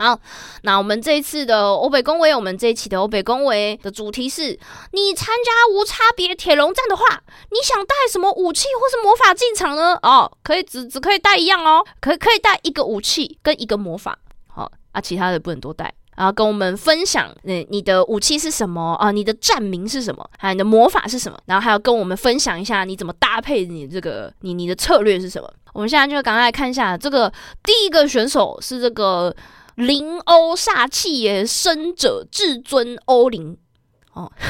好，那我们这一次的欧北恭维，我们这一期的欧北恭维的主题是：你参加无差别铁笼战的话，你想带什么武器或是魔法进场呢？哦，可以只只可以带一样哦，可可以带一个武器跟一个魔法。好啊，其他的不能多带。然后跟我们分享，你你的武器是什么啊？你的战名是什么？还有你的魔法是什么？然后还要跟我们分享一下你怎么搭配你这个你你的策略是什么？我们现在就赶快来看一下这个第一个选手是这个。灵欧煞气耶，生者至尊欧灵哦。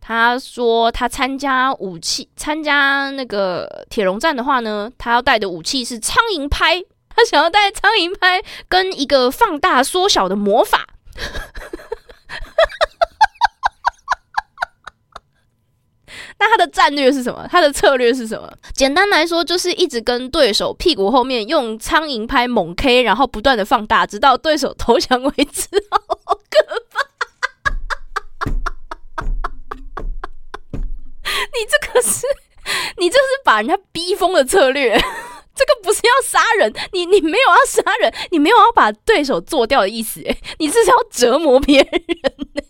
他说他参加武器，参加那个铁笼战的话呢，他要带的武器是苍蝇拍。他想要带苍蝇拍跟一个放大缩小的魔法。那他的战略是什么？他的策略是什么？简单来说，就是一直跟对手屁股后面用苍蝇拍猛 K，然后不断的放大，直到对手投降为止。好可怕！你这个是，你这是把人家逼疯的策略。这个不是要杀人，你你没有要杀人，你没有要把对手做掉的意思，哎，你这是要折磨别人呢。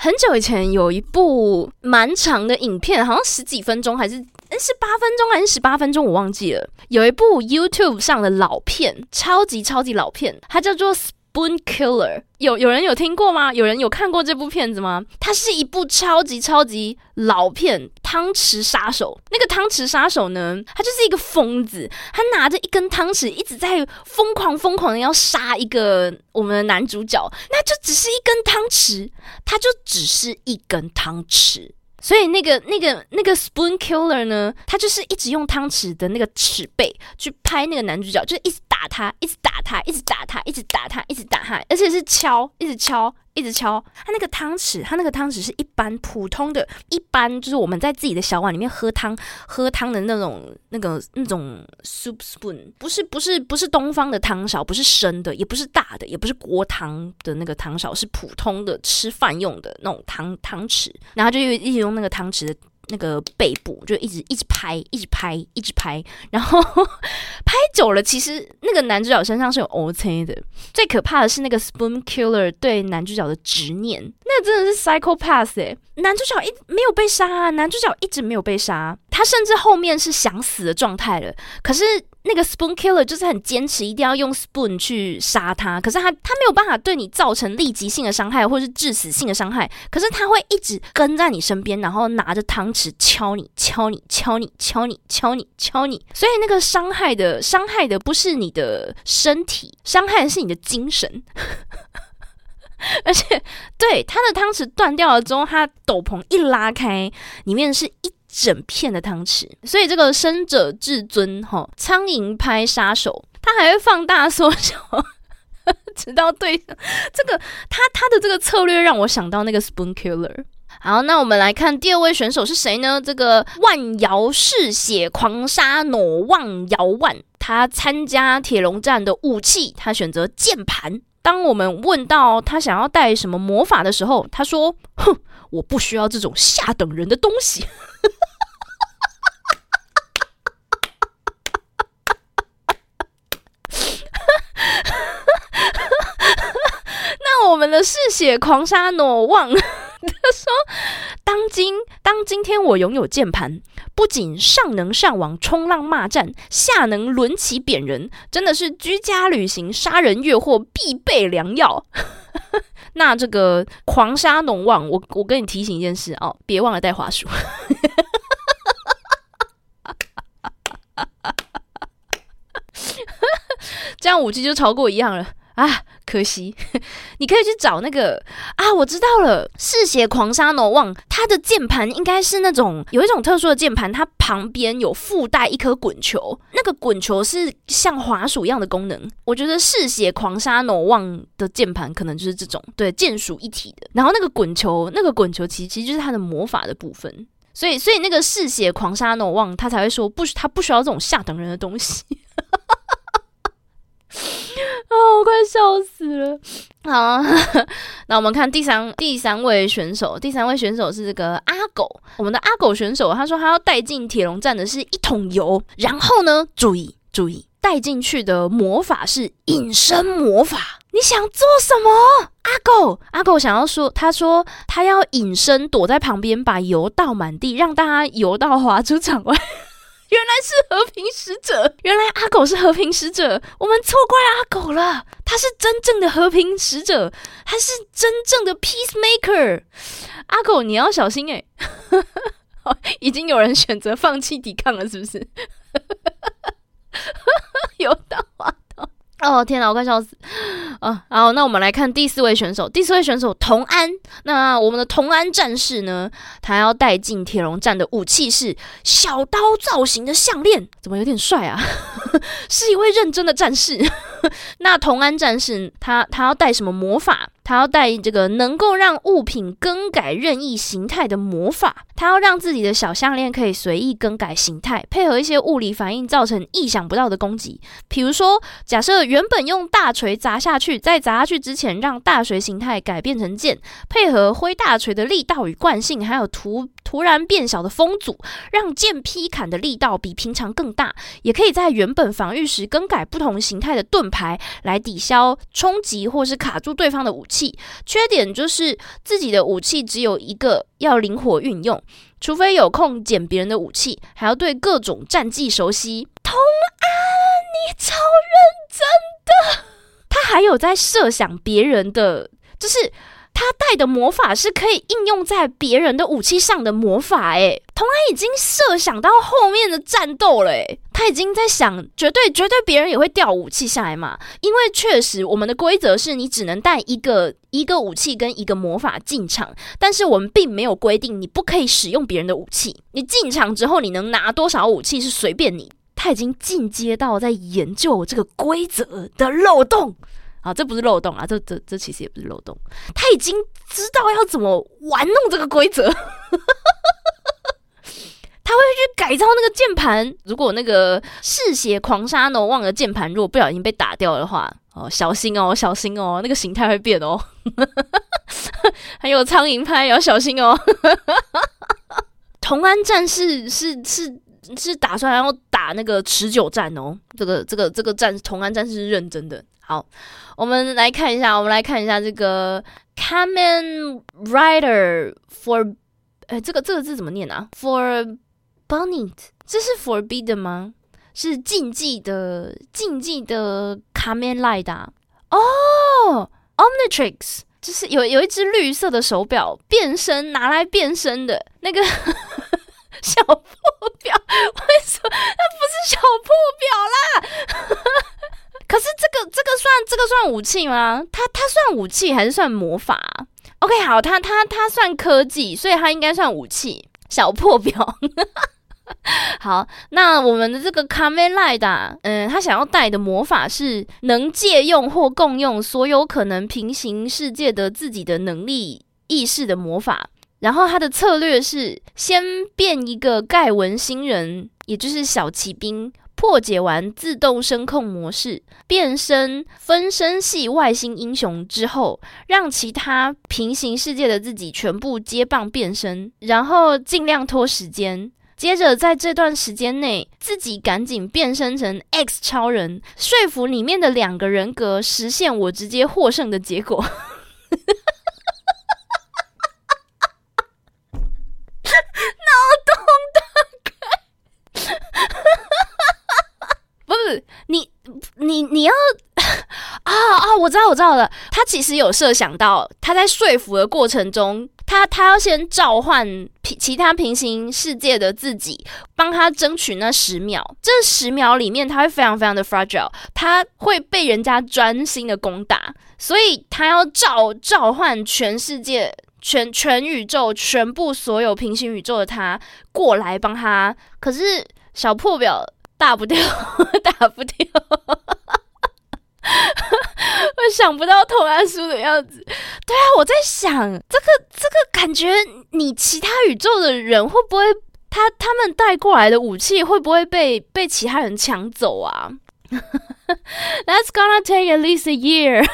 很久以前有一部蛮长的影片，好像十几分钟还是是八分钟还是十八分钟，我忘记了。有一部 YouTube 上的老片，超级超级老片，它叫做。Spoon Killer 有有人有听过吗？有人有看过这部片子吗？它是一部超级超级老片，《汤匙杀手》。那个汤匙杀手呢，他就是一个疯子，他拿着一根汤匙，一直在疯狂疯狂的要杀一个我们的男主角。那就只是一根汤匙，他就只是一根汤匙。所以那个那个那个 spoon killer 呢，他就是一直用汤匙的那个齿背去拍那个男主角，就一直打他，一直打他，一直打他，一直打他，一直打他，而且是敲，一直敲。一直敲他那个汤匙，他那个汤匙是一般普通的，一般就是我们在自己的小碗里面喝汤喝汤的那种那个那种 soup spoon，不是不是不是东方的汤勺，不是深的，也不是大的，也不是锅汤的那个汤勺，是普通的吃饭用的那种汤汤匙，然后就一直用那个汤匙。那个背部就一直一直拍，一直拍，一直拍，然后 拍久了，其实那个男主角身上是有 O C 的。最可怕的是那个 Spoon Killer 对男主角的执念，那真的是 Psychopath 哎！男主角一没有被杀，啊男主角一直没有被杀，他甚至后面是想死的状态了，可是。那个 spoon killer 就是很坚持，一定要用 spoon 去杀他。可是他他没有办法对你造成立即性的伤害，或是致死性的伤害。可是他会一直跟在你身边，然后拿着汤匙敲你、敲你、敲你、敲你、敲你、敲你。所以那个伤害的伤害的不是你的身体，伤害的是你的精神。而且，对他的汤匙断掉了之后，他斗篷一拉开，里面是一。整片的汤匙，所以这个生者至尊哈苍蝇拍杀手，他还会放大缩小，直到对这个他他的这个策略让我想到那个 Spoon Killer。好，那我们来看第二位选手是谁呢？这个万瑶嗜血狂杀挪望瑶万，他参加铁笼战的武器，他选择键盘。当我们问到他想要带什么魔法的时候，他说：“哼，我不需要这种下等人的东西。”那我们嗜血狂杀诺旺他说：“当今当今天我拥有键盘，不仅上能上网冲浪骂战，下能抡起扁人，真的是居家旅行杀人越货必备良药。那这个狂杀农旺，我我跟你提醒一件事哦，别忘了带滑鼠。”这样武器就超过一样了啊！可惜，你可以去找那个啊，我知道了，嗜血狂杀诺旺，它的键盘应该是那种有一种特殊的键盘，它旁边有附带一颗滚球，那个滚球是像滑鼠一样的功能。我觉得嗜血狂杀诺旺的键盘可能就是这种，对，键鼠一体的。然后那个滚球，那个滚球其实其实就是它的魔法的部分。所以，所以那个嗜血狂杀诺旺，他才会说不，他不需要这种下等人的东西。啊，我快笑死了！好，那我们看第三第三位选手，第三位选手是这个阿狗。我们的阿狗选手，他说他要带进铁笼站的是一桶油，然后呢，注意。注意带进去的魔法是隐身魔法。你想做什么？阿狗，阿狗想要说，他说他要隐身躲在旁边，把油倒满地，让大家游到滑出场外。原来是和平使者，原来阿狗是和平使者，我们错怪阿狗了。他是真正的和平使者，他是真正的 peacemaker。阿狗，你要小心哎！已经有人选择放弃抵抗了，是不是？有道啊。哦天哪，我快笑死！啊，好，那我们来看第四位选手。第四位选手童安。那我们的童安战士呢？他要带进铁笼战的武器是小刀造型的项链，怎么有点帅啊？是一位认真的战士。那童安战士他他要带什么魔法？他要带这个能够让物品更改任意形态的魔法，他要让自己的小项链可以随意更改形态，配合一些物理反应，造成意想不到的攻击。比如说，假设原本用大锤砸下去，在砸下去之前，让大锤形态改变成剑，配合挥大锤的力道与惯性，还有突突然变小的风阻，让剑劈砍的力道比平常更大。也可以在原本防御时更改不同形态的盾牌，来抵消冲击或是卡住对方的武器。缺点就是自己的武器只有一个，要灵活运用，除非有空捡别人的武器，还要对各种战技熟悉。童安，你超认真的，他还有在设想别人的，就是他带的魔法是可以应用在别人的武器上的魔法。诶，童安已经设想到后面的战斗了，诶。他已经在想，绝对绝对别人也会掉武器下来嘛？因为确实，我们的规则是你只能带一个一个武器跟一个魔法进场，但是我们并没有规定你不可以使用别人的武器。你进场之后，你能拿多少武器是随便你。他已经进阶到在研究这个规则的漏洞啊，这不是漏洞啊，这这这其实也不是漏洞。他已经知道要怎么玩弄这个规则。他会去改造那个键盘。如果那个嗜血狂杀呢，忘了键盘，如果不小心被打掉的话，哦，小心哦，小心哦，那个形态会变哦。还有苍蝇拍也要小心哦。同安战士是是是打算要打那个持久战哦。这个这个这个战同安战士是认真的。好，我们来看一下，我们来看一下这个 Kamen Rider for，哎，这个这个字怎么念啊？For Bonnet，这是 forbidden 吗？是禁忌的，禁忌的卡面赖达哦。Omnitrix，就是有有一只绿色的手表，变身拿来变身的那个 小破表，为什么它不是小破表啦？可是这个这个算这个算武器吗？它它算武器还是算魔法？OK，好，它它它算科技，所以它应该算武器。小破表。好，那我们的这个卡梅莱达，嗯，他想要带的魔法是能借用或共用所有可能平行世界的自己的能力意识的魔法。然后他的策略是先变一个盖文星人，也就是小骑兵，破解完自动声控模式，变身分身系外星英雄之后，让其他平行世界的自己全部接棒变身，然后尽量拖时间。接着，在这段时间内，自己赶紧变身成 X 超人，说服里面的两个人格，实现我直接获胜的结果。脑洞大开！不是你，你要 啊啊！我知道，我知道了。他其实有设想到，他在说服的过程中。他他要先召唤其他平行世界的自己，帮他争取那十秒。这十秒里面，他会非常非常的 fragile，他会被人家专心的攻打，所以他要召召唤全世界、全全宇宙、全部所有平行宇宙的他过来帮他。可是小破表打不掉，打不掉。我想不到同安书的样子。对啊，我在想这个这个感觉，你其他宇宙的人会不会他他们带过来的武器会不会被被其他人抢走啊？That's gonna take at least a year。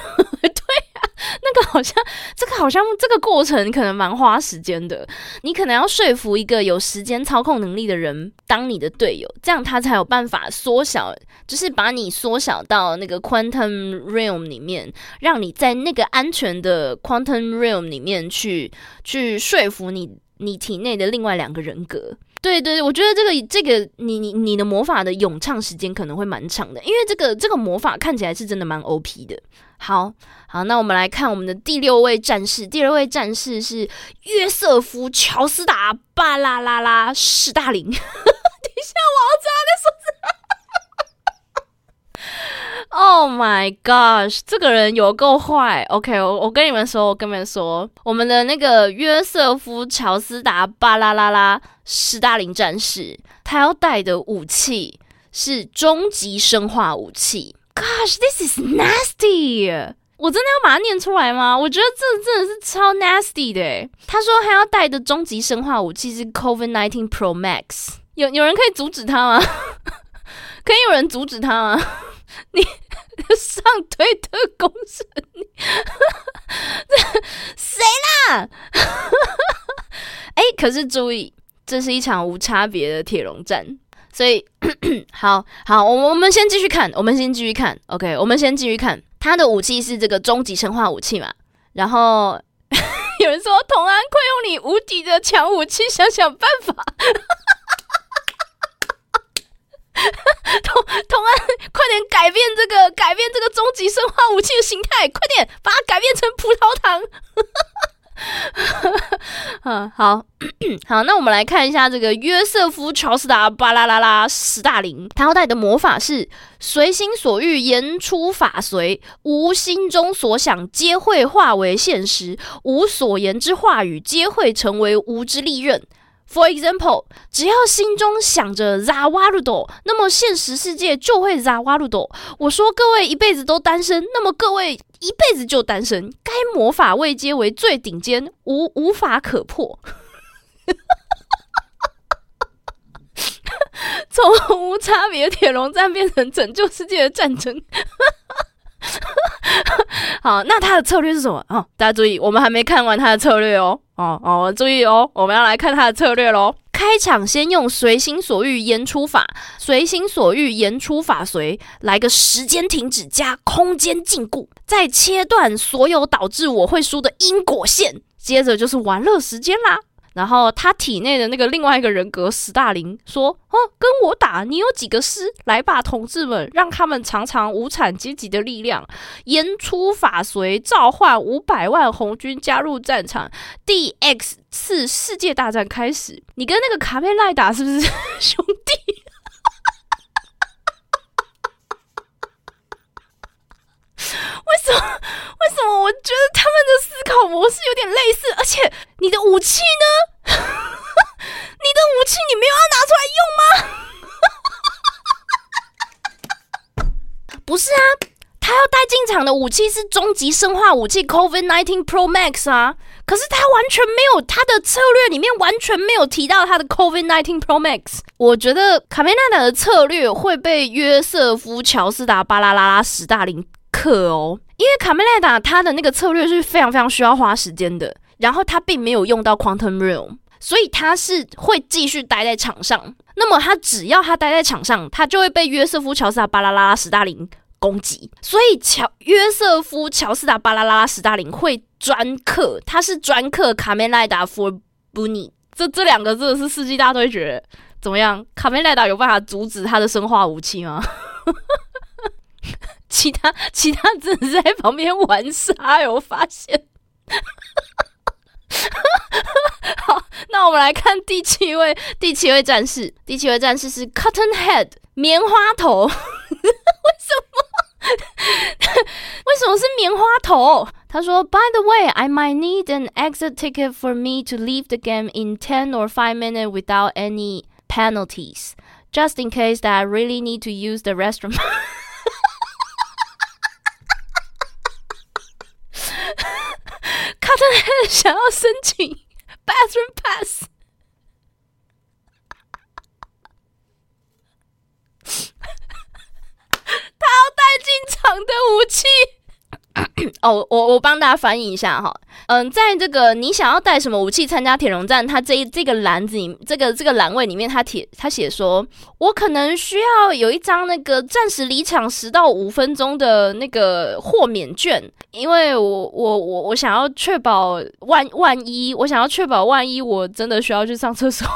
那个好像，这个好像这个过程可能蛮花时间的。你可能要说服一个有时间操控能力的人当你的队友，这样他才有办法缩小，就是把你缩小到那个 quantum realm 里面，让你在那个安全的 quantum realm 里面去去说服你你体内的另外两个人格。对对，我觉得这个这个你你你的魔法的咏唱时间可能会蛮长的，因为这个这个魔法看起来是真的蛮 O P 的。好好，那我们来看我们的第六位战士，第六位战士是约瑟夫·乔斯达·巴拉拉拉·史大林。等一下，我要知道在说什么。Oh my gosh，这个人有够坏。OK，我我跟你们说，我跟你们说，我们的那个约瑟夫·乔斯达·巴拉拉拉·斯大林战士，他要带的武器是终极生化武器。Gosh，this is nasty！我真的要把它念出来吗？我觉得这真的是超 nasty 的。他说他要带的终极生化武器是 COVID nineteen Pro Max。有有人可以阻止他吗？可以有人阻止他吗？你 上推特公审你，这 谁啦？哎，可是注意，这是一场无差别的铁笼战，所以 好好，我我们先继续看，我们先继续看，OK，我们先继续看，他的武器是这个终极生化武器嘛？然后有人说，童安，快用你无敌的强武器想想办法。同同安，快点改变这个，改变这个终极生化武器的形态，快点把它改变成葡萄糖。嗯，好 好，那我们来看一下这个约瑟夫·乔斯达·巴拉拉拉·斯大林，他要带的魔法是随心所欲言出法随，无心中所想皆会化为现实，无所言之话语皆会成为无之利刃。For example，只要心中想着 Zawarudo，那么现实世界就会 Zawarudo。我说各位一辈子都单身，那么各位一辈子就单身。该魔法位阶为最顶尖，无无法可破。从无差别铁笼战变成拯救世界的战争。好，那他的策略是什么？哦，大家注意，我们还没看完他的策略哦。哦哦，注意哦，我们要来看他的策略喽。开场先用随心所欲言出法，随心所欲言出法随，来个时间停止加空间禁锢，再切断所有导致我会输的因果线，接着就是玩乐时间啦。然后他体内的那个另外一个人格史大林说：“哦，跟我打，你有几个师？来吧，同志们，让他们尝尝无产阶级的力量。言出法随，召唤五百万红军加入战场。D X 次世界大战开始。你跟那个卡佩赖打是不是 兄弟？为什么？为什么？我觉得他们的思考模式有点类似，而且你的武器呢？” 你的武器你没有要拿出来用吗？不是啊，他要带进场的武器是终极生化武器 Covid nineteen Pro Max 啊，可是他完全没有他的策略里面完全没有提到他的 Covid nineteen Pro Max。我觉得卡梅纳达的策略会被约瑟夫乔斯达巴拉拉拉史大林克哦，因为卡梅莱达他的那个策略是非常非常需要花时间的。然后他并没有用到 Quantum Realm，所以他是会继续待在场上。那么他只要他待在场上，他就会被约瑟夫乔斯达巴拉拉拉史大林攻击。所以乔约瑟夫乔斯达巴拉拉拉史大林会专克，他是专克卡梅莱达 for Bunny。这这两个真的是世纪大对决，怎么样？卡梅莱达有办法阻止他的生化武器吗？其他其他真的是在旁边玩沙，我发现。好，那我们来看第七位，第七位战士，第七位战士是 Cotton Head 棉花头。为什么？为什么是棉花头？他说：“By the way, I might need an exit ticket for me to leave the game in ten or five minutes without any penalties, just in case that I really need to use the restroom.” 想要申请 bathroom pass，他要带进场的武器。哦，我我帮大家翻译一下哈。嗯，在这个你想要带什么武器参加铁笼战，它这一这个篮子里，这个这个栏位里面，他铁他写说，我可能需要有一张那个暂时离场十到五分钟的那个豁免券，因为我我我我想要确保万万一，我想要确保万一我真的需要去上厕所。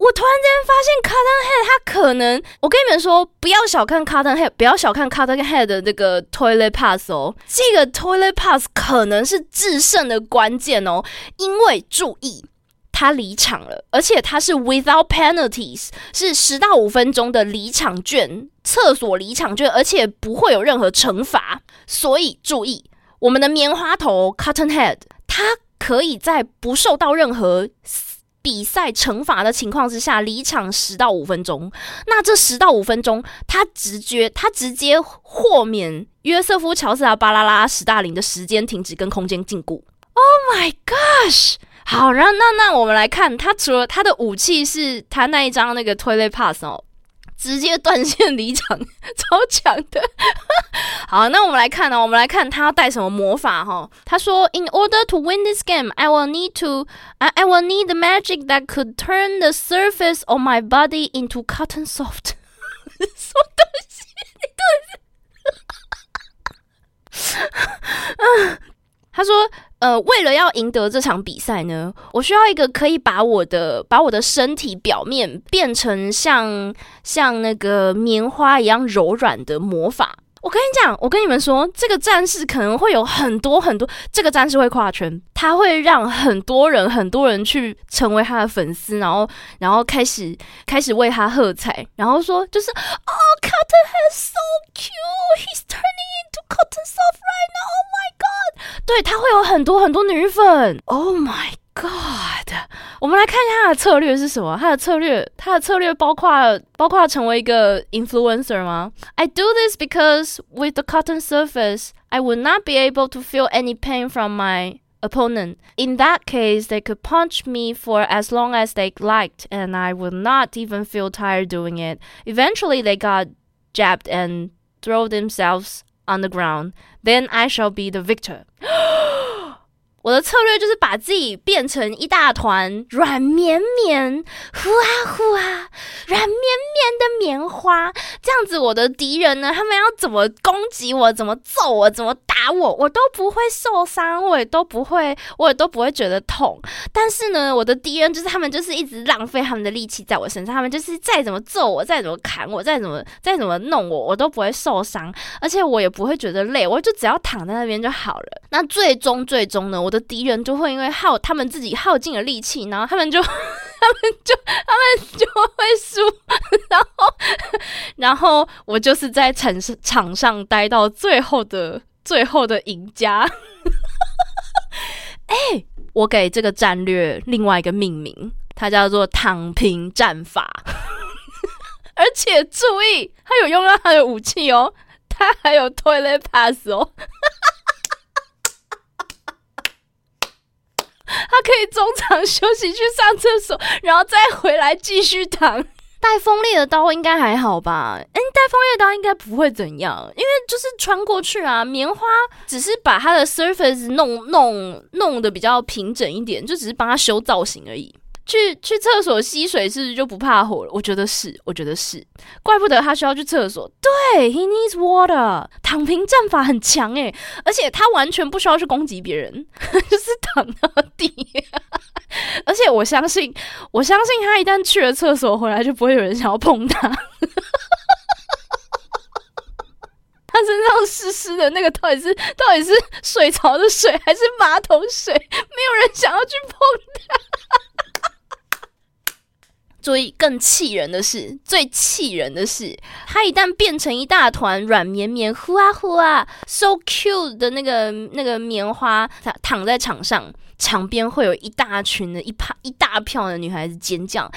我突然间发现，Cotton Head 他可能，我跟你们说，不要小看 Cotton Head，不要小看 Cotton Head 的这个 Toilet Pass 哦，这个 Toilet Pass 可能是制胜的关键哦，因为注意，他离场了，而且他是 without penalties，是十到五分钟的离场券，厕所离场券，而且不会有任何惩罚，所以注意，我们的棉花头 Cotton Head，它可以在不受到任何。比赛惩罚的情况之下，离场十到五分钟。那这十到五分钟，他直接他直接豁免约瑟夫·乔斯达·巴拉拉·史大林的时间停止跟空间禁锢。Oh my gosh！好，然后那那我们来看，他除了他的武器是他那一张那个 toilet pass 哦。直接断线离场，超强的。好，那我们来看呢，我们来看他要带什么魔法哈。他说：“In order to win this game, I will need to, I I will need the magic that could turn the surface of my body into cotton soft。”什么东西？你对？他说。呃，为了要赢得这场比赛呢，我需要一个可以把我的把我的身体表面变成像像那个棉花一样柔软的魔法。我跟你讲，我跟你们说，这个战士可能会有很多很多，这个战士会跨圈，他会让很多人很多人去成为他的粉丝，然后然后开始开始为他喝彩，然后说就是哦，Cotton has so cute，he's turning into cotton soft right now。Oh my god，对他会有很多很多女粉。Oh my。God，我们来看一下他的策略是什么？他的策略，他的策略包括包括成为一个 influencer 吗？I do this because with the cotton surface, I would not be able to feel any pain from my opponent. In that case, they could punch me for as long as they liked, and I would not even feel tired doing it. Eventually, they got jabbed and throw themselves on the ground. Then I shall be the victor. 我的策略就是把自己变成一大团软绵绵、呼啊呼啊、软绵绵的棉花，这样子我的敌人呢，他们要怎么攻击我、怎么揍我、怎么打我，我都不会受伤，我也都不会，我也都不会觉得痛。但是呢，我的敌人就是他们，就是一直浪费他们的力气在我身上，他们就是再怎么揍我、再怎么砍我、再怎么再怎么弄我，我都不会受伤，而且我也不会觉得累，我就只要躺在那边就好了。那最终最终呢，我的敌人就会因为耗他们自己耗尽了力气，然后他们就 他们就他们就会输，然后然后我就是在场场上待到最后的最后的赢家。哎，我给这个战略另外一个命名，它叫做躺平战法。而且注意，他有用到他的武器哦，他还有 toilet pass 哦。他可以中场休息去上厕所，然后再回来继续躺。带锋利的刀应该还好吧？哎，带锋利的刀应该不会怎样，因为就是穿过去啊。棉花只是把它的 surface 弄弄弄的比较平整一点，就只是帮他修造型而已。去去厕所吸水是不是就不怕火了？我觉得是，我觉得是，怪不得他需要去厕所。对，he needs water。躺平战法很强诶，而且他完全不需要去攻击别人，就是躺到底。而且我相信，我相信他一旦去了厕所回来，就不会有人想要碰他。他身上湿湿的那个到底是到底是水槽的水还是马桶水？没有人想要去碰他。所以更气人的是，最气人的是，它一旦变成一大团软绵绵、呼啊呼啊，so cute 的那个那个棉花，它躺在场上，场边会有一大群的一趴一大票的女孩子尖叫啊！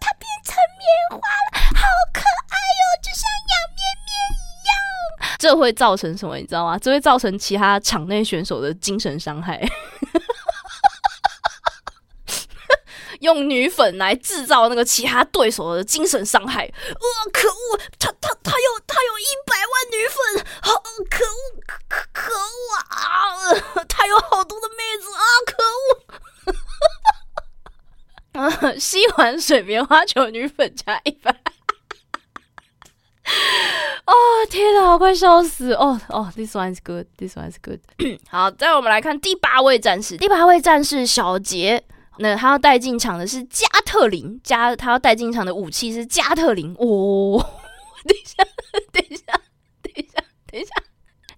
它变成棉花了，好可爱哟，就像羊咩咩一样。这会造成什么？你知道吗？这会造成其他场内选手的精神伤害。用女粉来制造那个其他对手的精神伤害。呃，可恶，他他他有他有一百万女粉，好可恶可可可恶啊！他有好多的妹子啊，可恶！啊，吸完水棉花球女粉加一百。哦天哪，我快笑死！哦哦，this one is good，this one is good。好，再我们来看第八位战士，第八位战士小杰，那他要带进场的是加特林，加他要带进场的武器是加特林。哦，等一下，等一下，等一下，等一下。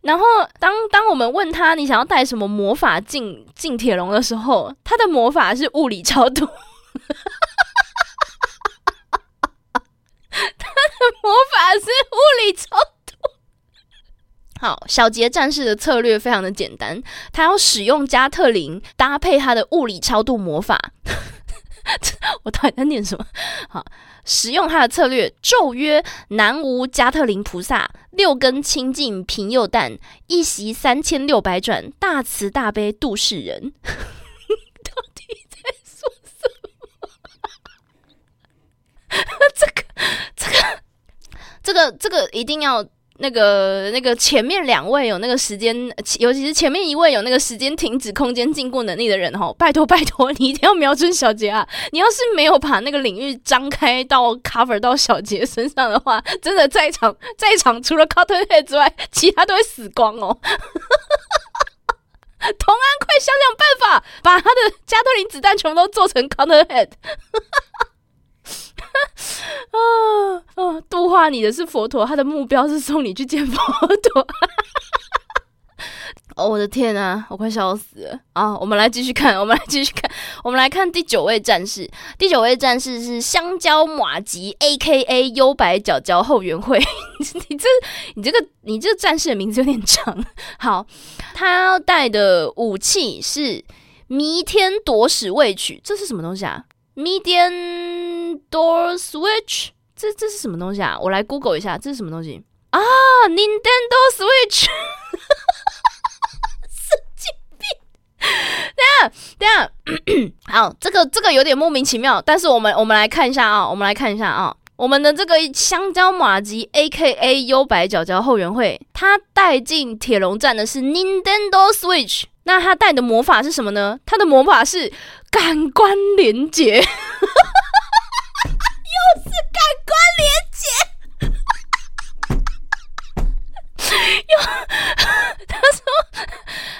然后当当我们问他你想要带什么魔法进进铁笼的时候，他的魔法是物理超度。他的魔法是物理超。好，小杰战士的策略非常的简单，他要使用加特林搭配他的物理超度魔法。我到底在念什么？好，使用他的策略：咒曰南无加特林菩萨，六根清净平右旦，一席三千六百转，大慈大悲度世人。到底在说什么？这个，这个。这个这个一定要那个那个前面两位有那个时间，尤其是前面一位有那个时间停止、空间禁锢能力的人哈，拜托拜托，你一定要瞄准小杰啊！你要是没有把那个领域张开到 cover 到小杰身上的话，真的在场在场除了 Cutter Head 之外，其他都会死光哦！同安，快想想办法，把他的加特林子弹全部都做成 Cutter Head。啊啊！度化你的是佛陀，他的目标是送你去见佛陀。我的天啊，我快笑死了啊！我们来继续看，我们来继续看，我们来看第九位战士。第九位战士是香蕉马吉，A.K.A. 优白角角后援会。你这、你这个、你这个战士的名字有点长。好，他带的武器是弥天夺使未取，这是什么东西啊？Median Door Switch，这这是什么东西啊？我来 Google 一下，这是什么东西啊？Nintendo Switch，神经病！等下等下，好，这个这个有点莫名其妙，但是我们我们来看一下啊，我们来看一下啊，我们的这个香蕉马吉 A.K.A. 优白角角后援会，他带进铁笼站的是 Nintendo Switch。那他带的魔法是什么呢？他的魔法是感官连接，又是感官连接，又 他说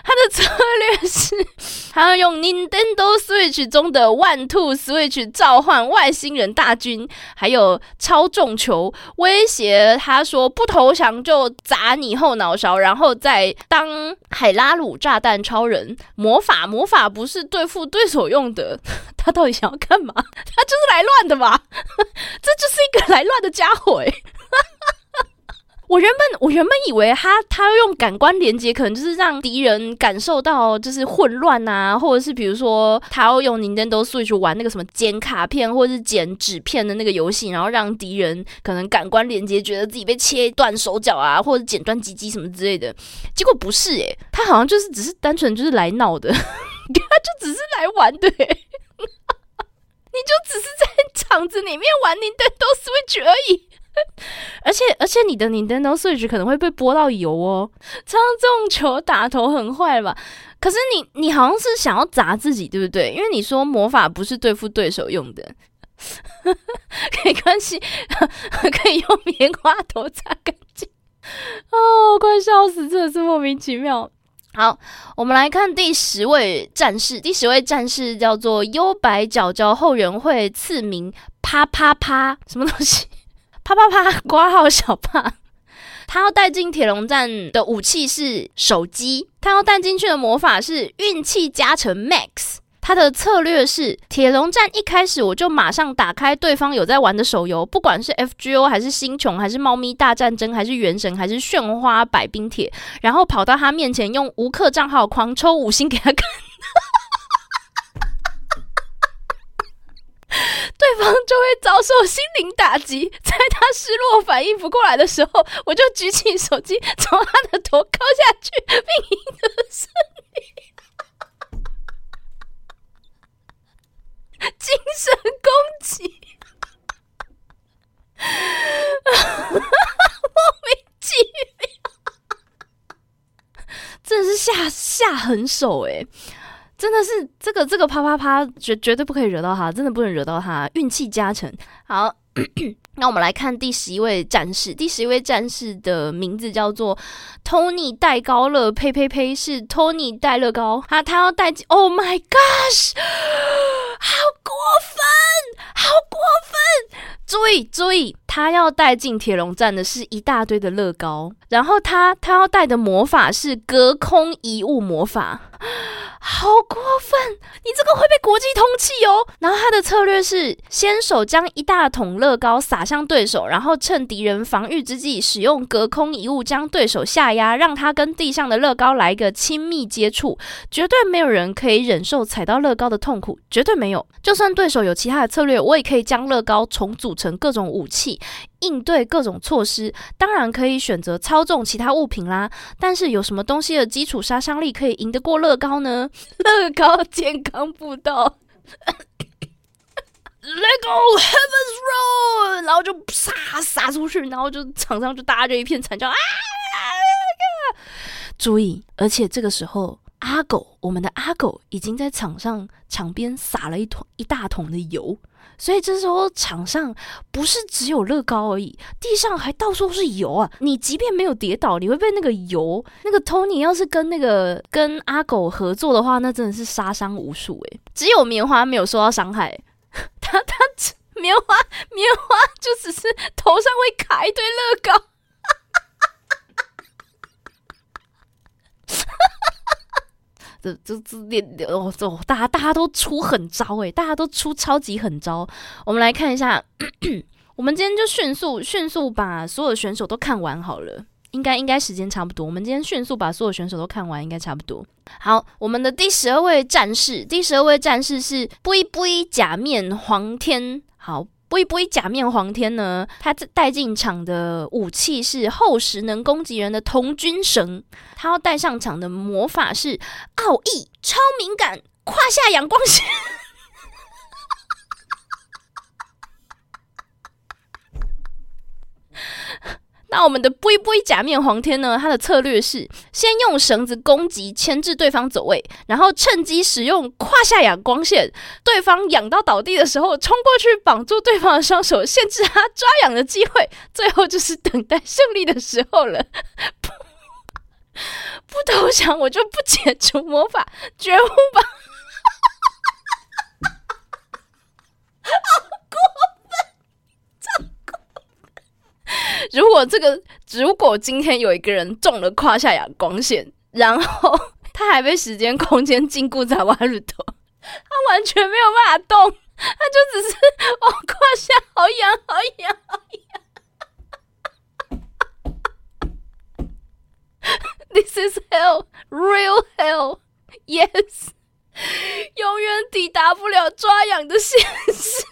他的策略是。他要用 Nintendo Switch 中的 One Two Switch 召唤外星人大军，还有超重球威胁他说不投降就砸你后脑勺，然后再当海拉鲁炸弹超人魔法魔法不是对付对手用的，他到底想要干嘛？他就是来乱的吧？这就是一个来乱的家伙哎！我原本我原本以为他他要用感官连接，可能就是让敌人感受到就是混乱啊，或者是比如说他要用 Nintendo Switch 玩那个什么剪卡片或者是剪纸片的那个游戏，然后让敌人可能感官连接，觉得自己被切断手脚啊，或者剪断鸡鸡什么之类的。结果不是诶，他好像就是只是单纯就是来闹的，他就只是来玩的，你就只是在场子里面玩 Nintendo Switch 而已。而 且而且，你的 Nintendo Switch 可能会被拨到油哦。这样这种球打头很坏吧？可是你你好像是想要砸自己，对不对？因为你说魔法不是对付对手用的，没关系，可以用棉花头擦干净。哦，快笑死，真的是莫名其妙。好，我们来看第十位战士。第十位战士叫做幽白角角后援会赐名啪啪啪，什么东西？啪啪啪！挂号小胖，他要带进铁笼站的武器是手机。他要带进去的魔法是运气加成 Max。他的策略是铁笼站一开始我就马上打开对方有在玩的手游，不管是 FGO 还是星穹，还是猫咪大战争，还是原神，还是炫花百冰铁，然后跑到他面前用无氪账号狂抽五星给他看。对方就会遭受心灵打击，在他失落反应不过来的时候，我就举起手机从他的头敲下去，并赢得胜利。精神攻击，莫名其妙，真是下下狠手哎！真的是这个这个啪啪啪，绝绝对不可以惹到他，真的不能惹到他，运气加成。好，那我们来看第十一位战士。第十一位战士的名字叫做 Tony 戴高乐，呸呸呸，是 Tony 戴乐高。他他要戴，Oh my gosh，好过分，好过分！注意注意，他要带进铁笼站的是一大堆的乐高，然后他他要带的魔法是隔空移物魔法。好过分！你这个会被国际通缉哦。然后他的策略是，先手将一大桶乐高撒向对手，然后趁敌人防御之际，使用隔空遗物将对手下压，让他跟地上的乐高来一个亲密接触。绝对没有人可以忍受踩到乐高的痛苦，绝对没有。就算对手有其他的策略，我也可以将乐高重组成各种武器。应对各种措施，当然可以选择操纵其他物品啦。但是有什么东西的基础杀伤力可以赢得过乐高呢？乐高健康步道，Lego Heaven's Road，然后就撒撒出去，然后就场上就大家就一片惨叫啊！注意，而且这个时候阿狗，我们的阿狗已经在场上场边撒了一桶一大桶的油。所以这时候场上不是只有乐高而已，地上还到处都是油啊！你即便没有跌倒，你会被那个油。那个 Tony 要是跟那个跟阿狗合作的话，那真的是杀伤无数诶。只有棉花没有受到伤害，他他棉花棉花就只是头上会卡一堆乐高。这这这哦，这大家大家都出狠招诶，大家都出超级狠招。我们来看一下，我们今天就迅速迅速把所有选手都看完好了，应该应该时间差不多。我们今天迅速把所有选手都看完，应该差不多。好，我们的第十二位战士，第十二位战士是不一不一假面黄天。好。不一不一假面黄天呢？他带进场的武器是厚实能攻击人的童军绳。他要带上场的魔法是奥义超敏感胯下阳光线。那我们的不一不一假面黄天呢？他的策略是先用绳子攻击，牵制对方走位，然后趁机使用胯下仰光线，对方仰到倒地的时候，冲过去绑住对方的双手，限制他抓痒的机会。最后就是等待胜利的时候了。不投降，我就不解除魔法，绝悟吧！如果这个，如果今天有一个人中了胯下仰光线，然后他还被时间空间禁锢在瓦鲁头，他完全没有办法动，他就只是哦胯下好痒好痒好痒。This is hell, real hell. Yes，永远抵达不了抓痒的现实。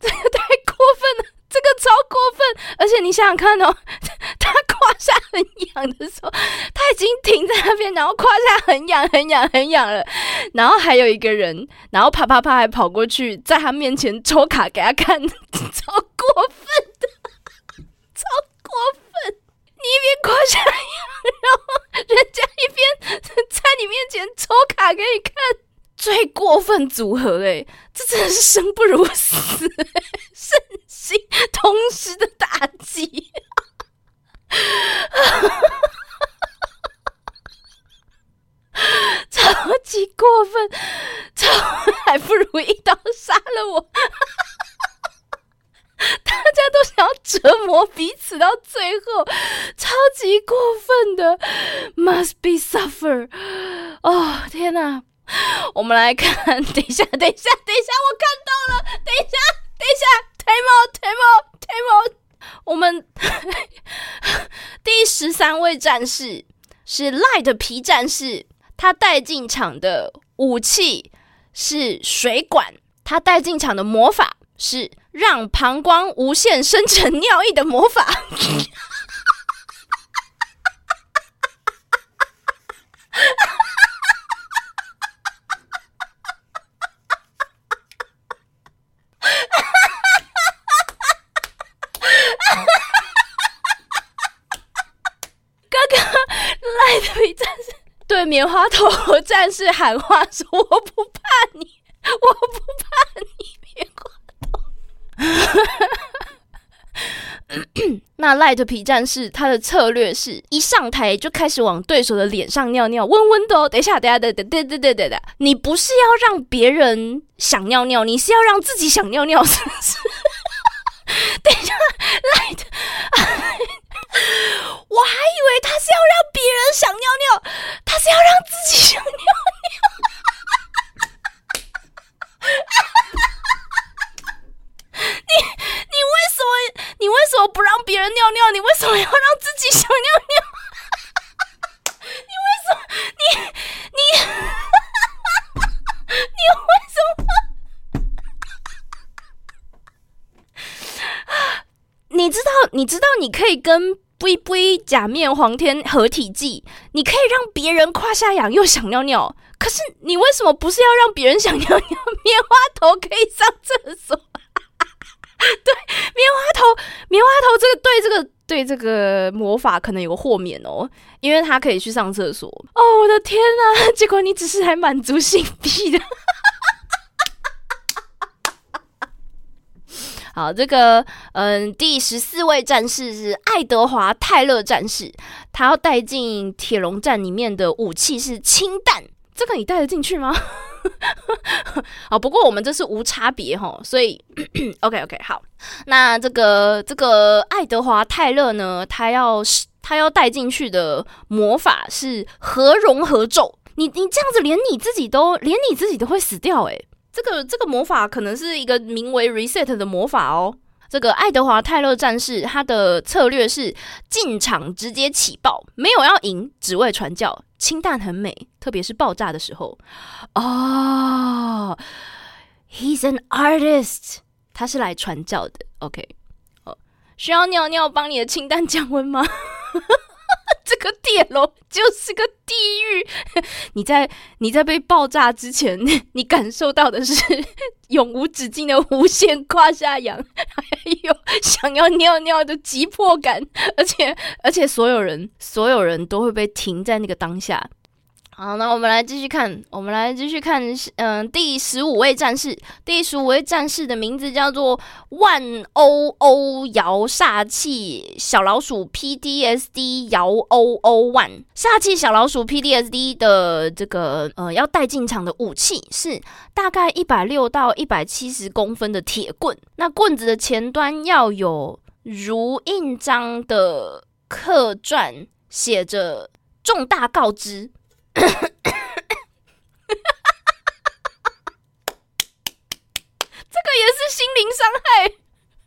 这个太过分了，这个超过分！而且你想想看哦，他胯下很痒的时候，他已经停在那边，然后胯下很痒、很痒、很痒了，然后还有一个人，然后啪啪啪还跑过去，在他面前抽卡给他看，超过分的，超过分！你一边胯下痒，然后人家一边在你面前抽卡给你看。最过分组合哎，这真的是生不如死，身心同时的打击，超级过分，超还不如一刀杀了我，大家都想要折磨彼此到最后，超级过分的，must be suffer，哦天哪！我们来看，等一下，等一下，等一下，我看到了，等一下，等一下，table，table，table，我们 第十三位战士是 light 皮战士，他带进场的武器是水管，他带进场的魔法是让膀胱无限生成尿液的魔法。刚刚赖的比战士棉花头战士喊话说：“我不怕你，我不怕你，棉花头。”那 Light 皮战士他的策略是一上台就开始往对手的脸上尿尿，温温的哦。等一下，等一下，等等等等等等，你不是要让别人想尿尿，你是要让自己想尿尿，是不是？等一下，Light，我还以为他是要让别人想尿尿，他是要让自己想尿尿。你你为什么你为什么不让别人尿尿？你为什么要让自己想尿尿？你为什么你你你为什么？你知道你知道你可以跟龟龟假面黄天合体技，你可以让别人胯下痒又想尿尿，可是你为什么不是要让别人想尿尿？棉花头可以上厕所。对，棉花头，棉花头，这个对这个对这个魔法可能有个豁免哦，因为他可以去上厕所。哦，我的天哪！结果你只是来满足性癖的。好，这个嗯，第十四位战士是爱德华泰勒战士，他要带进铁笼战里面的武器是氢弹，这个你带得进去吗？好，不过我们这是无差别哈，所以 OK OK 好。那这个这个爱德华泰勒呢，他要他要带进去的魔法是核融合咒。你你这样子，连你自己都连你自己都会死掉诶。这个这个魔法可能是一个名为 Reset 的魔法哦。这个爱德华泰勒战士他的策略是进场直接起爆，没有要赢，只为传教。氢弹很美，特别是爆炸的时候。哦，He's an artist，他是来传教的。OK，哦，需要尿尿帮你的氢弹降温吗？这个铁笼就是个地狱。你在你在被爆炸之前，你感受到的是永无止境的无限胯下痒，还有想要尿尿的急迫感，而且而且所有人所有人都会被停在那个当下。好，那我们来继续看，我们来继续看，嗯，第十五位战士，第十五位战士的名字叫做万欧欧摇煞气小老鼠 PDSD 摇欧欧万。煞气小老鼠 PDSD 的这个呃要带进场的武器是大概一百六到一百七十公分的铁棍，那棍子的前端要有如印章的刻篆，写着重大告知。这个也是心灵伤害。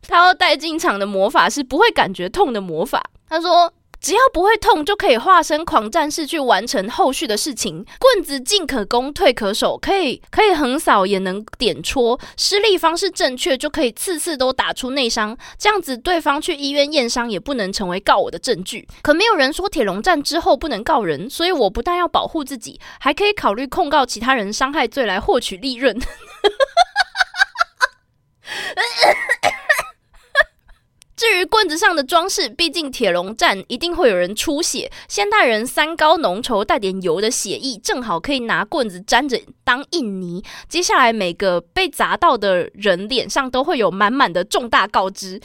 他要带进场的魔法是不会感觉痛的魔法。他说。只要不会痛，就可以化身狂战士去完成后续的事情。棍子进可攻，退可守，可以可以横扫，也能点戳。施力方式正确，就可以次次都打出内伤。这样子，对方去医院验伤也不能成为告我的证据。可没有人说铁笼战之后不能告人，所以我不但要保护自己，还可以考虑控告其他人伤害罪来获取利润。至于棍子上的装饰，毕竟铁笼战一定会有人出血。现代人三高浓稠，带点油的血液，正好可以拿棍子沾着当印泥。接下来每个被砸到的人脸上都会有满满的重大告知，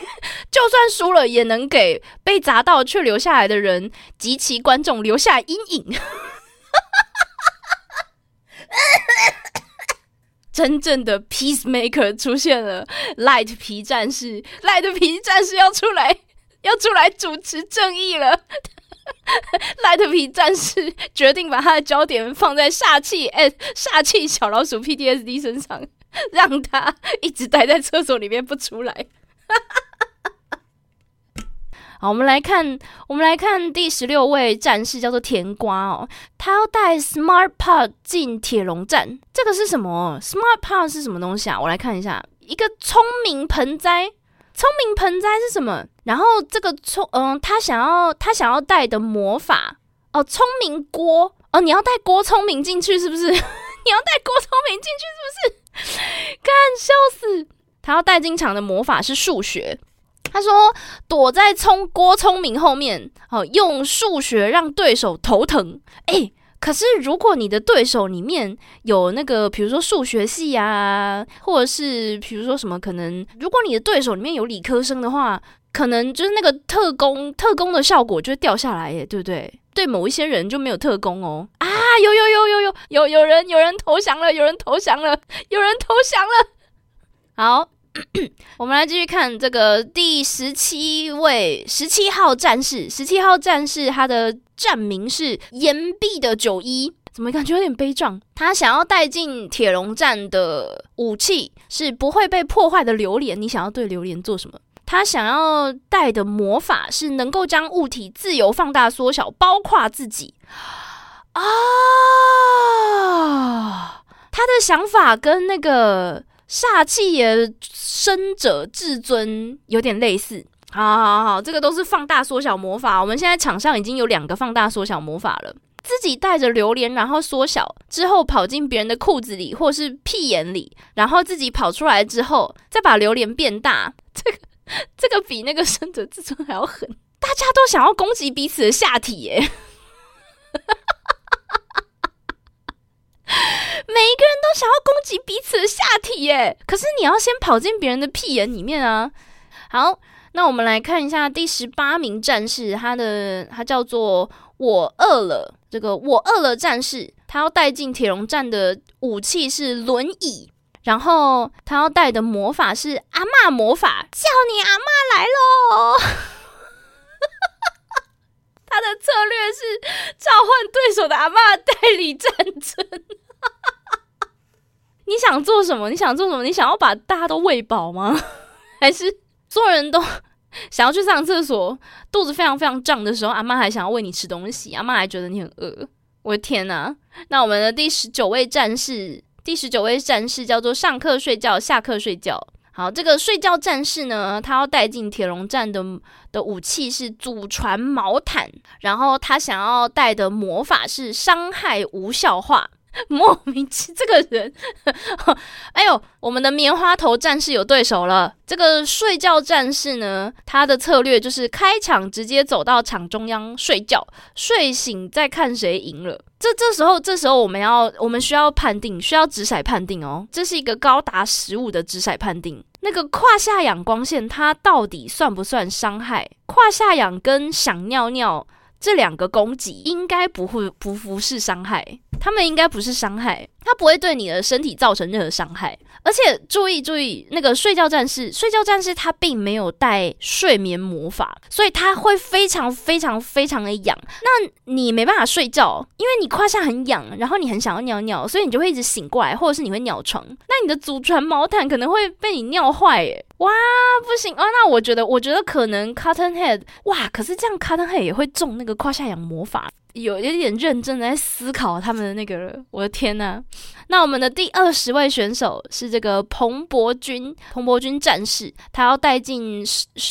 就算输了，也能给被砸到却留下来的人及其观众留下阴影。真正的 peacemaker 出现了，light 皮战士，light 皮战士要出来，要出来主持正义了。light 皮战士决定把他的焦点放在煞气，哎，煞气小老鼠 PTSD 身上，让他一直待在厕所里面不出来。好，我们来看，我们来看第十六位战士，叫做甜瓜哦。他要带 Smart Pot 进铁笼战，这个是什么？Smart Pot 是什么东西啊？我来看一下，一个聪明盆栽。聪明盆栽是什么？然后这个聪，嗯，他想要他想要带的魔法哦，聪明锅哦，你要带郭聪明进去是不是？你要带郭聪明进去是不是？看笑死！他要带进场的魔法是数学。他说躲在聪郭聪明后面，哦，用数学让对手头疼。哎，可是如果你的对手里面有那个，比如说数学系啊，或者是比如说什么，可能如果你的对手里面有理科生的话。可能就是那个特工，特工的效果就会掉下来耶，对不对？对某一些人就没有特工哦。啊，有有有有有有有人有人投降了，有人投降了，有人投降了。好，我们来继续看这个第十七位十七号战士。十七号战士他的战名是岩壁的九一，怎么感觉有点悲壮？他想要带进铁笼战的武器是不会被破坏的榴莲。你想要对榴莲做什么？他想要带的魔法是能够将物体自由放大、缩小，包括自己啊。他的想法跟那个煞气也生者至尊有点类似。好好好，这个都是放大、缩小魔法。我们现在场上已经有两个放大、缩小魔法了。自己带着榴莲，然后缩小之后跑进别人的裤子里或是屁眼里，然后自己跑出来之后再把榴莲变大。这个。这个比那个生者至尊还要狠，大家都想要攻击彼此的下体耶，一个人都想要攻击彼此的下体耶，可是你要先跑进别人的屁眼里面啊。好，那我们来看一下第十八名战士，他的他叫做我饿了，这个我饿了战士，他要带进铁笼战的武器是轮椅。然后他要带的魔法是阿妈魔法，叫你阿妈来喽！他的策略是召唤对手的阿妈代理战争。你想做什么？你想做什么？你想要把大家都喂饱吗？还是所有人都想要去上厕所？肚子非常非常胀的时候，阿妈还想要喂你吃东西？阿妈还觉得你很饿？我的天哪！那我们的第十九位战士。第十九位战士叫做上课睡觉，下课睡觉。好，这个睡觉战士呢，他要带进铁笼战的的武器是祖传毛毯，然后他想要带的魔法是伤害无效化。莫名其妙这个人，哎呦，我们的棉花头战士有对手了。这个睡觉战士呢，他的策略就是开场直接走到场中央睡觉，睡醒再看谁赢了。这这时候，这时候我们要，我们需要判定，需要直骰判定哦。这是一个高达十五的直骰判定。那个胯下仰光线，它到底算不算伤害？胯下仰跟想尿尿这两个攻击，应该不会不不是伤害。他们应该不是伤害，它不会对你的身体造成任何伤害。而且注意注意，那个睡觉战士，睡觉战士他并没有带睡眠魔法，所以他会非常非常非常的痒。那你没办法睡觉，因为你胯下很痒，然后你很想要尿尿，所以你就会一直醒过来，或者是你会尿床。那你的祖传毛毯可能会被你尿坏，耶！哇，不行啊！那我觉得，我觉得可能 Cotton Head，哇，可是这样 Cotton Head 也会中那个胯下痒魔法。有一点认真的在思考他们的那个，我的天呐！那我们的第二十位选手是这个彭博君，彭博君战士，他要带进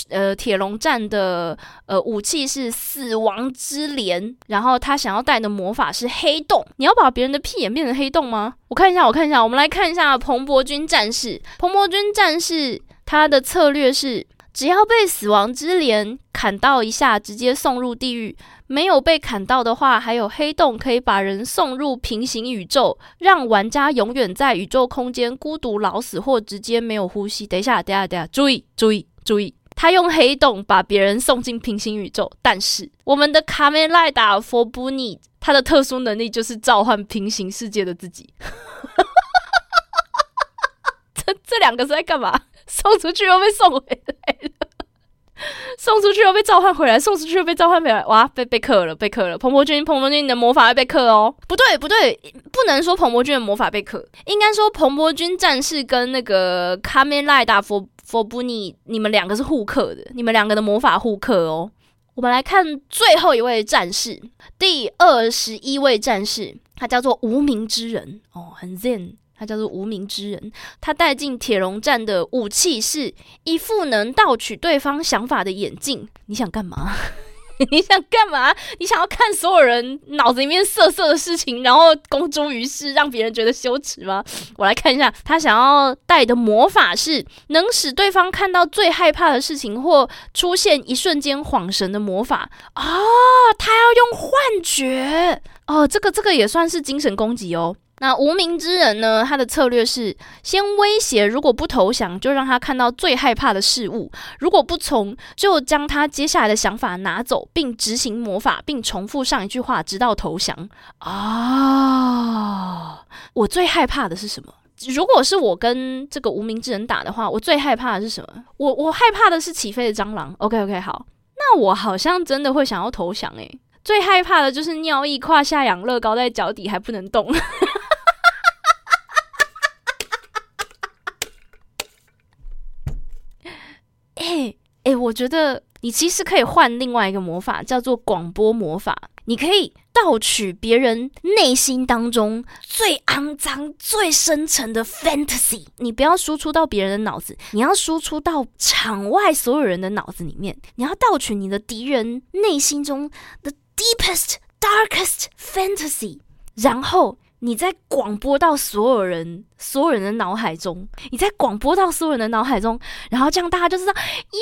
呃铁笼战的呃武器是死亡之镰，然后他想要带的魔法是黑洞。你要把别人的屁眼变成黑洞吗？我看一下，我看一下，我们来看一下彭博君战士，彭博君战士他的策略是。只要被死亡之镰砍到一下，直接送入地狱；没有被砍到的话，还有黑洞可以把人送入平行宇宙，让玩家永远在宇宙空间孤独老死或直接没有呼吸。等一下，等一下，等一下，注意，注意，注意！他用黑洞把别人送进平行宇宙，但是我们的卡梅赖达佛布尼，他的特殊能力就是召唤平行世界的自己。这这两个是在干嘛？送出去又被送回来了，送出去又被召唤回来，送出去又被召唤回来，哇，被被克了，被克了！彭博君，彭博君，你的魔法要被克哦！不对，不对，不能说彭博君的魔法被克，应该说彭博君战士跟那个卡梅拉达佛佛布尼，你们两个是互克的，你们两个的魔法互克哦。我们来看最后一位战士，第二十一位战士，他叫做无名之人哦，很 zen。他叫做无名之人，他带进铁笼战的武器是一副能盗取对方想法的眼镜。你想干嘛？你想干嘛？你想要看所有人脑子里面色色的事情，然后公诸于世，让别人觉得羞耻吗？我来看一下，他想要带的魔法是能使对方看到最害怕的事情，或出现一瞬间恍神的魔法啊！他要用幻觉哦，这个这个也算是精神攻击哦。那无名之人呢？他的策略是先威胁，如果不投降，就让他看到最害怕的事物；如果不从，就将他接下来的想法拿走，并执行魔法，并重复上一句话，直到投降。啊！我最害怕的是什么？如果是我跟这个无名之人打的话，我最害怕的是什么？我我害怕的是起飞的蟑螂。OK OK，好，那我好像真的会想要投降诶。最害怕的就是尿意胯下养乐高在脚底还不能动。哎，我觉得你其实可以换另外一个魔法，叫做广播魔法。你可以盗取别人内心当中最肮脏、最深沉的 fantasy，你不要输出到别人的脑子，你要输出到场外所有人的脑子里面。你要盗取你的敌人内心中的 deepest、darkest fantasy，然后。你在广播到所有人、所有人的脑海中，你在广播到所有人的脑海中，然后这样大家就知道，哟，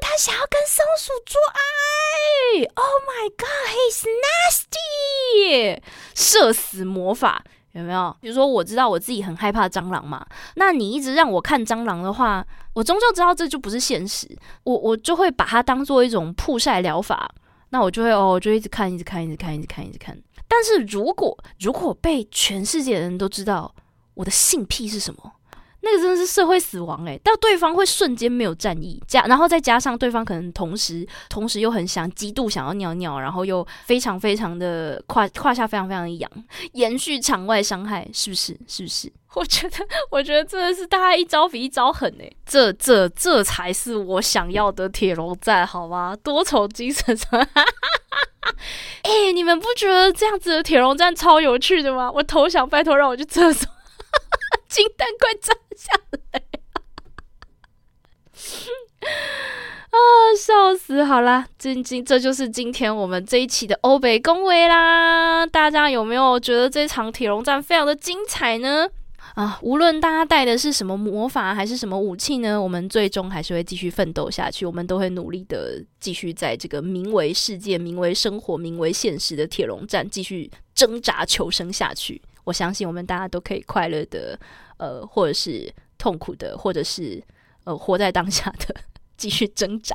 他想要跟松鼠做爱，Oh my God，he's nasty，射死魔法有没有？比如说，我知道我自己很害怕蟑螂嘛，那你一直让我看蟑螂的话，我终究知道这就不是现实，我我就会把它当做一种曝晒疗法，那我就会哦，就一直看，一直看，一直看，一直看，一直看。但是如果如果被全世界的人都知道我的性癖是什么，那个真的是社会死亡诶，但对方会瞬间没有战意，加然后再加上对方可能同时同时又很想极度想要尿尿，然后又非常非常的胯胯下非常非常的痒，延续场外伤害，是不是？是不是？我觉得我觉得真的是大家一招比一招狠诶，这这这才是我想要的铁笼战，好吗？多重精神上。哎，你们不觉得这样子的铁笼战超有趣的吗？我投降，拜托让我去厕所，金蛋快炸下来！啊，笑死！好啦，今今这就是今天我们这一期的欧北恭维啦。大家有没有觉得这场铁笼战非常的精彩呢？啊，无论大家带的是什么魔法还是什么武器呢，我们最终还是会继续奋斗下去。我们都会努力的继续在这个名为世界、名为生活、名为现实的铁笼战继续挣扎求生下去。我相信我们大家都可以快乐的呃或者是痛苦的或者是呃活在当下的 继续挣扎。